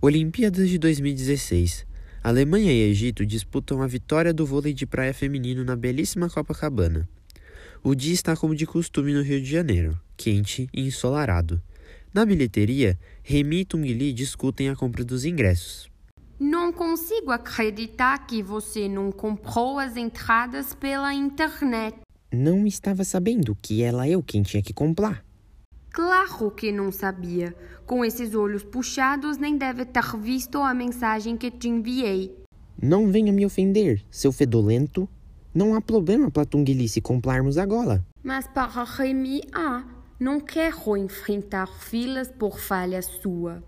Olimpíadas de 2016. Alemanha e Egito disputam a vitória do vôlei de praia feminino na belíssima Copacabana. O dia está como de costume no Rio de Janeiro, quente e ensolarado. Na bilheteria, Remy e Tungli discutem a compra dos ingressos. Não consigo acreditar que você não comprou as entradas pela internet. Não estava sabendo que era eu quem tinha que comprar. Claro que não sabia. Com esses olhos puxados, nem deve ter visto a mensagem que te enviei. Não venha me ofender, seu fedolento. Não há problema se comprarmos agora. Mas para Remy há. Não quero enfrentar filas por falha sua.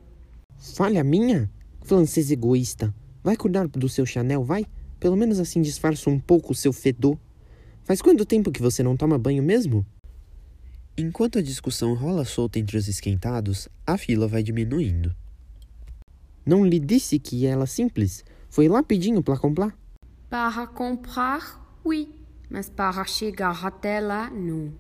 Falha minha? Francês egoísta. Vai cuidar do seu Chanel, vai? Pelo menos assim disfarça um pouco o seu fedor. Faz quanto tempo que você não toma banho mesmo? Enquanto a discussão rola solta entre os esquentados, a fila vai diminuindo. Não lhe disse que ela simples? Foi rapidinho para comprar? Para comprar, oui. Mas para chegar até lá, não.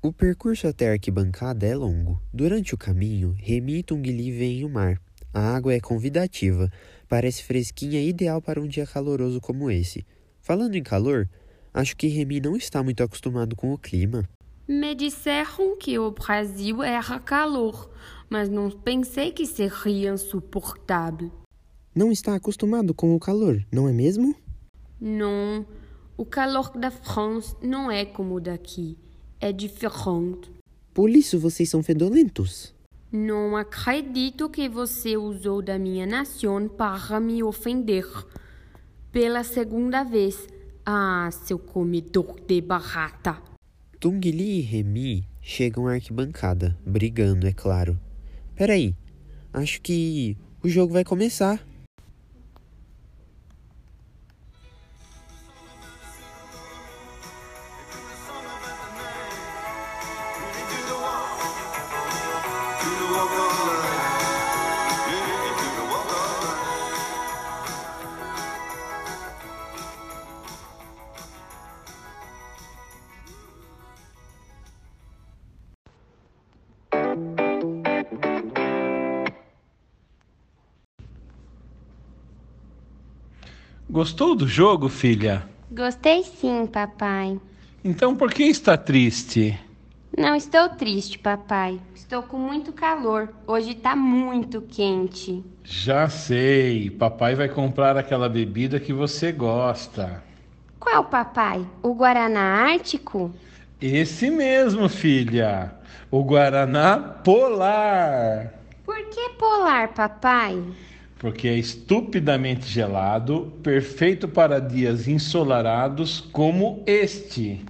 O percurso até a arquibancada é longo. Durante o caminho, Remy e Tungli veem o mar. A água é convidativa, parece fresquinha e ideal para um dia caloroso como esse. Falando em calor, acho que Remy não está muito acostumado com o clima. Me disseram que o Brasil era calor, mas não pensei que seria insuportável. Não está acostumado com o calor, não é mesmo? Não, o calor da França não é como o daqui. É diferente. Por isso vocês são fedolentos. Não acredito que você usou da minha nação para me ofender. Pela segunda vez. Ah, seu comedor de barata. Tungli e Remy chegam à arquibancada, brigando, é claro. Peraí, acho que o jogo vai começar. Gostou do jogo, filha? Gostei sim, papai. Então por que está triste? Não estou triste, papai. Estou com muito calor. Hoje está muito quente. Já sei. Papai vai comprar aquela bebida que você gosta. Qual, papai? O Guaraná Ártico? Esse mesmo, filha. O Guaraná Polar. Por que polar, papai? Porque é estupidamente gelado, perfeito para dias ensolarados como este.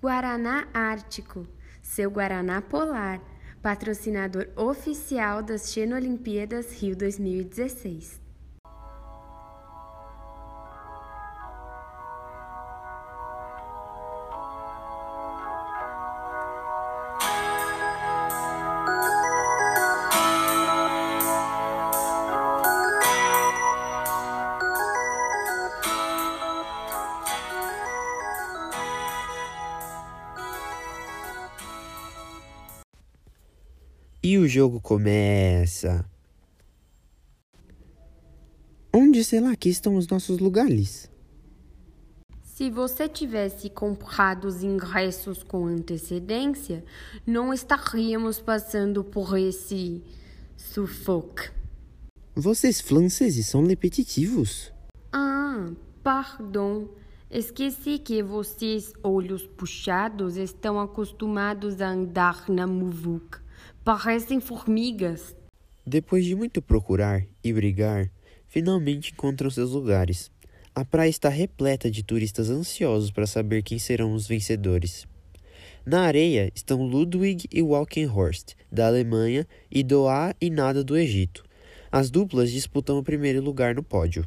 Guaraná Ártico, seu Guaraná Polar, patrocinador oficial das Xenolimpíadas Rio 2016. Jogo começa. Onde será que estão os nossos lugares? Se você tivesse comprado os ingressos com antecedência, não estaríamos passando por esse sufoco. Vocês franceses são repetitivos. Ah, pardon. Esqueci que vocês, olhos puxados, estão acostumados a andar na muvuca. Parecem formigas. Depois de muito procurar e brigar, finalmente encontram seus lugares. A praia está repleta de turistas ansiosos para saber quem serão os vencedores. Na areia estão Ludwig e Walkenhorst, da Alemanha, e Doá e Nada do Egito. As duplas disputam o primeiro lugar no pódio.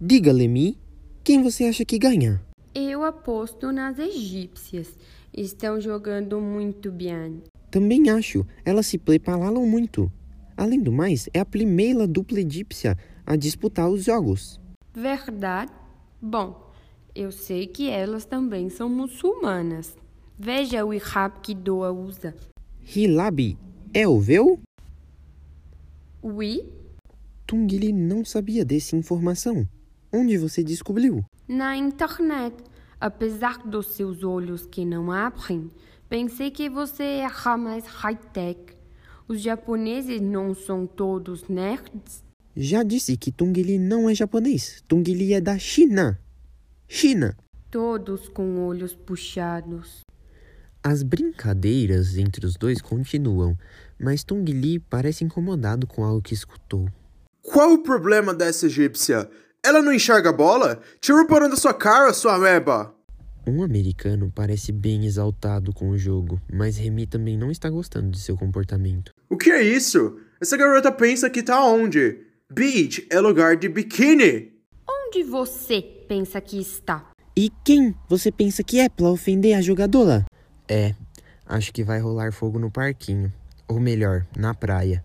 Diga, Lemi, quem você acha que ganha? Eu aposto nas egípcias. Estão jogando muito bem. Também acho, elas se prepararam muito. Além do mais, é a primeira dupla egípcia a disputar os jogos. Verdade? Bom, eu sei que elas também são muçulmanas. Veja o hijab que Doa usa. Hilabi é o véu? Oui? Tungli não sabia dessa informação. Onde você descobriu? Na internet. Apesar dos seus olhos que não abrem, pensei que você era mais high-tech. Os japoneses não são todos nerds? Já disse que Tungli não é japonês. Tungli é da China. China. Todos com olhos puxados. As brincadeiras entre os dois continuam, mas Tungli parece incomodado com algo que escutou. Qual o problema dessa egípcia? Ela não enxerga a bola? Tira o porão da sua cara, sua meba! Um americano parece bem exaltado com o jogo, mas Remy também não está gostando de seu comportamento. O que é isso? Essa garota pensa que tá onde? Beach é lugar de biquíni! Onde você pensa que está? E quem você pensa que é pra ofender a jogadora? É, acho que vai rolar fogo no parquinho. Ou melhor, na praia.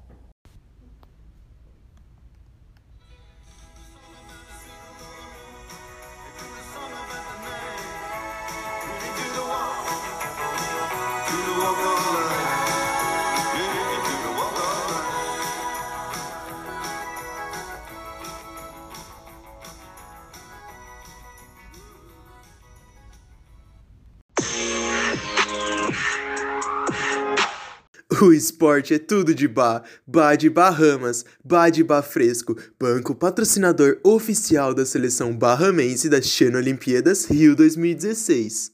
O esporte é tudo de bar. Bar de Bahamas, bar de bar fresco, banco patrocinador oficial da seleção barramense das China Olimpíadas Rio 2016.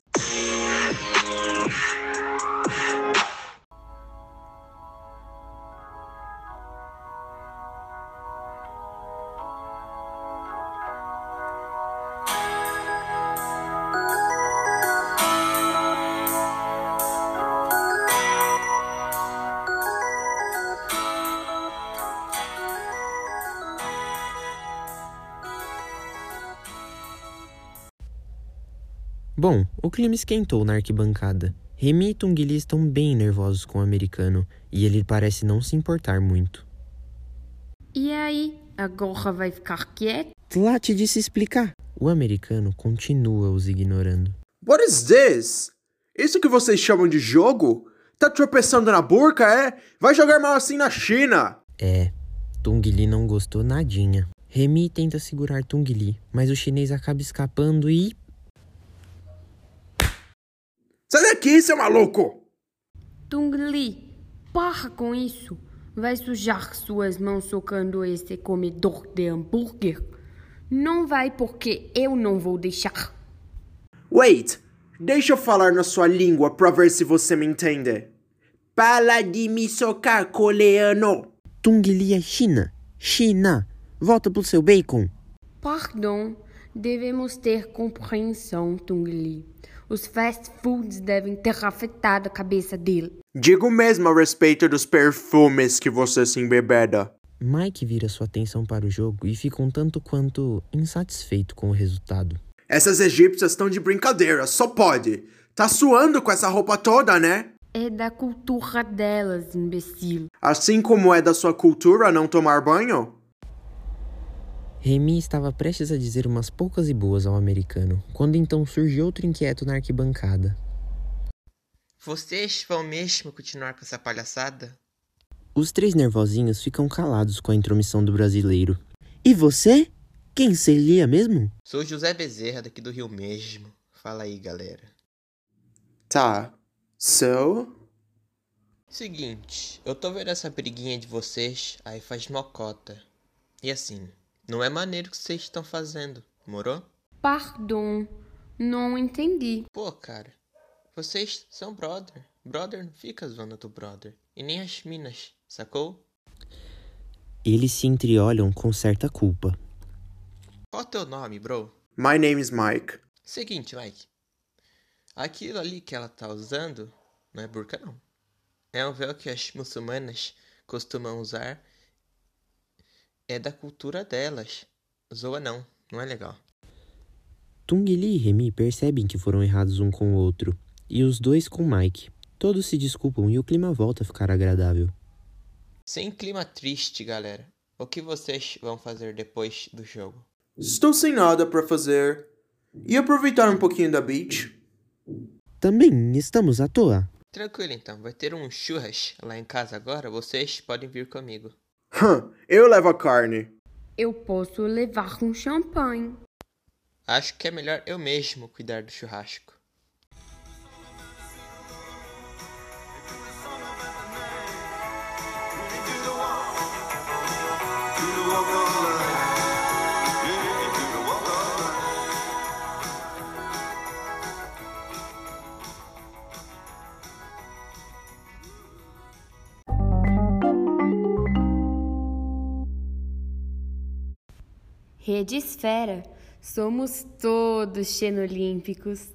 Bom, o clima esquentou na arquibancada. Remy e Tungli estão bem nervosos com o americano e ele parece não se importar muito. E aí? Agora vai ficar quieto? Trate de se explicar. O americano continua os ignorando. What is this? Isso que vocês chamam de jogo? Tá tropeçando na burca, é? Vai jogar mal assim na China! É, Tungli não gostou nadinha. Remy tenta segurar Tungli, mas o chinês acaba escapando e Sai daqui, seu maluco! Tungli, para com isso. Vai sujar suas mãos socando esse comedor de hambúrguer. Não vai porque eu não vou deixar. Wait, deixa eu falar na sua língua pra ver se você me entende. Para de me socar, coreano! Tungli é China. China. Volta pro seu bacon. Pardon, devemos ter compreensão, Tungli. Os fast foods devem ter afetado a cabeça dele. Digo mesmo a respeito dos perfumes que você se embebeda. Mike vira sua atenção para o jogo e fica um tanto quanto insatisfeito com o resultado. Essas egípcias estão de brincadeira, só pode. Tá suando com essa roupa toda, né? É da cultura delas, imbecil. Assim como é da sua cultura não tomar banho? Remy estava prestes a dizer umas poucas e boas ao americano, quando então surge outro inquieto na arquibancada. Vocês vão mesmo continuar com essa palhaçada? Os três nervosinhos ficam calados com a intromissão do brasileiro. E você? Quem seria mesmo? Sou José Bezerra, daqui do Rio mesmo. Fala aí, galera. Tá. So? Seguinte, eu tô vendo essa briguinha de vocês, aí faz mocota. E assim, não é maneiro o que vocês estão fazendo, morou? Pardon, não entendi. Pô, cara, vocês são brother. Brother não fica zoando do brother. E nem as minas, sacou? Eles se entreolham com certa culpa. Qual é o teu nome, bro? My name is Mike. Seguinte, Mike. Aquilo ali que ela tá usando não é burca, não. É um véu que as muçulmanas costumam usar. É da cultura delas. Zoa não, não é legal. Tungli e Remy percebem que foram errados um com o outro, e os dois com Mike. Todos se desculpam e o clima volta a ficar agradável. Sem clima triste, galera. O que vocês vão fazer depois do jogo? Estou sem nada pra fazer. E aproveitar um pouquinho da beach? Também estamos à toa. Tranquilo então, vai ter um churras lá em casa agora, vocês podem vir comigo. Hum, eu levo a carne. Eu posso levar um champanhe. Acho que é melhor eu mesmo cuidar do churrasco. Rede Esfera, somos todos xenolímpicos.